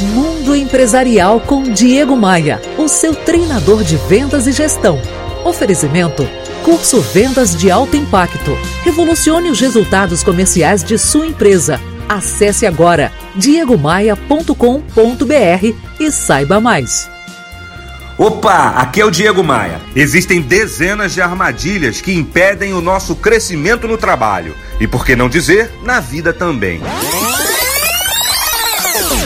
Mundo Empresarial com Diego Maia, o seu treinador de vendas e gestão. Oferecimento: Curso Vendas de Alto Impacto. Revolucione os resultados comerciais de sua empresa. Acesse agora diegomaia.com.br e saiba mais. Opa, aqui é o Diego Maia. Existem dezenas de armadilhas que impedem o nosso crescimento no trabalho e, por que não dizer, na vida também.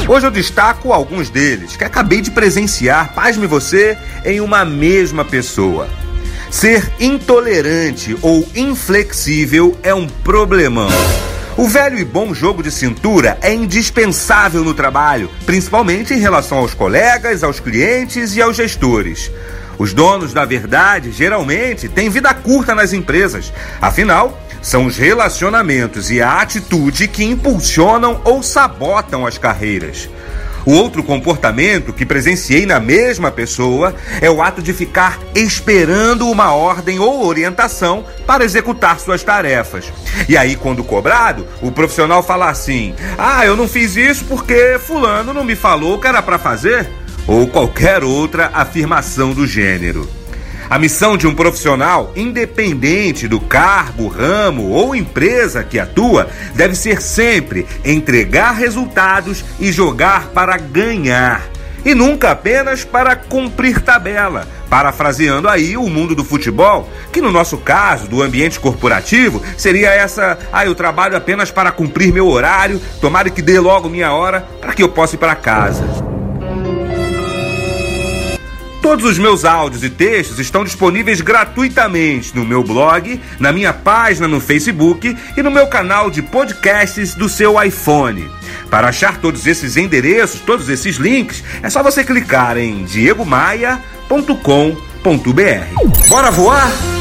Hoje eu destaco alguns deles que acabei de presenciar, pasme você, em uma mesma pessoa. Ser intolerante ou inflexível é um problemão. O velho e bom jogo de cintura é indispensável no trabalho, principalmente em relação aos colegas, aos clientes e aos gestores. Os donos, na verdade, geralmente têm vida curta nas empresas. Afinal, são os relacionamentos e a atitude que impulsionam ou sabotam as carreiras. O outro comportamento que presenciei na mesma pessoa é o ato de ficar esperando uma ordem ou orientação para executar suas tarefas. E aí, quando cobrado, o profissional fala assim: Ah, eu não fiz isso porque Fulano não me falou que era para fazer. Ou qualquer outra afirmação do gênero. A missão de um profissional, independente do cargo, ramo ou empresa que atua, deve ser sempre entregar resultados e jogar para ganhar. E nunca apenas para cumprir tabela, parafraseando aí o mundo do futebol, que no nosso caso, do ambiente corporativo, seria essa: ah, eu trabalho apenas para cumprir meu horário, tomara que dê logo minha hora para que eu possa ir para casa. Todos os meus áudios e textos estão disponíveis gratuitamente no meu blog, na minha página no Facebook e no meu canal de podcasts do seu iPhone. Para achar todos esses endereços, todos esses links, é só você clicar em diegomaia.com.br. Bora voar?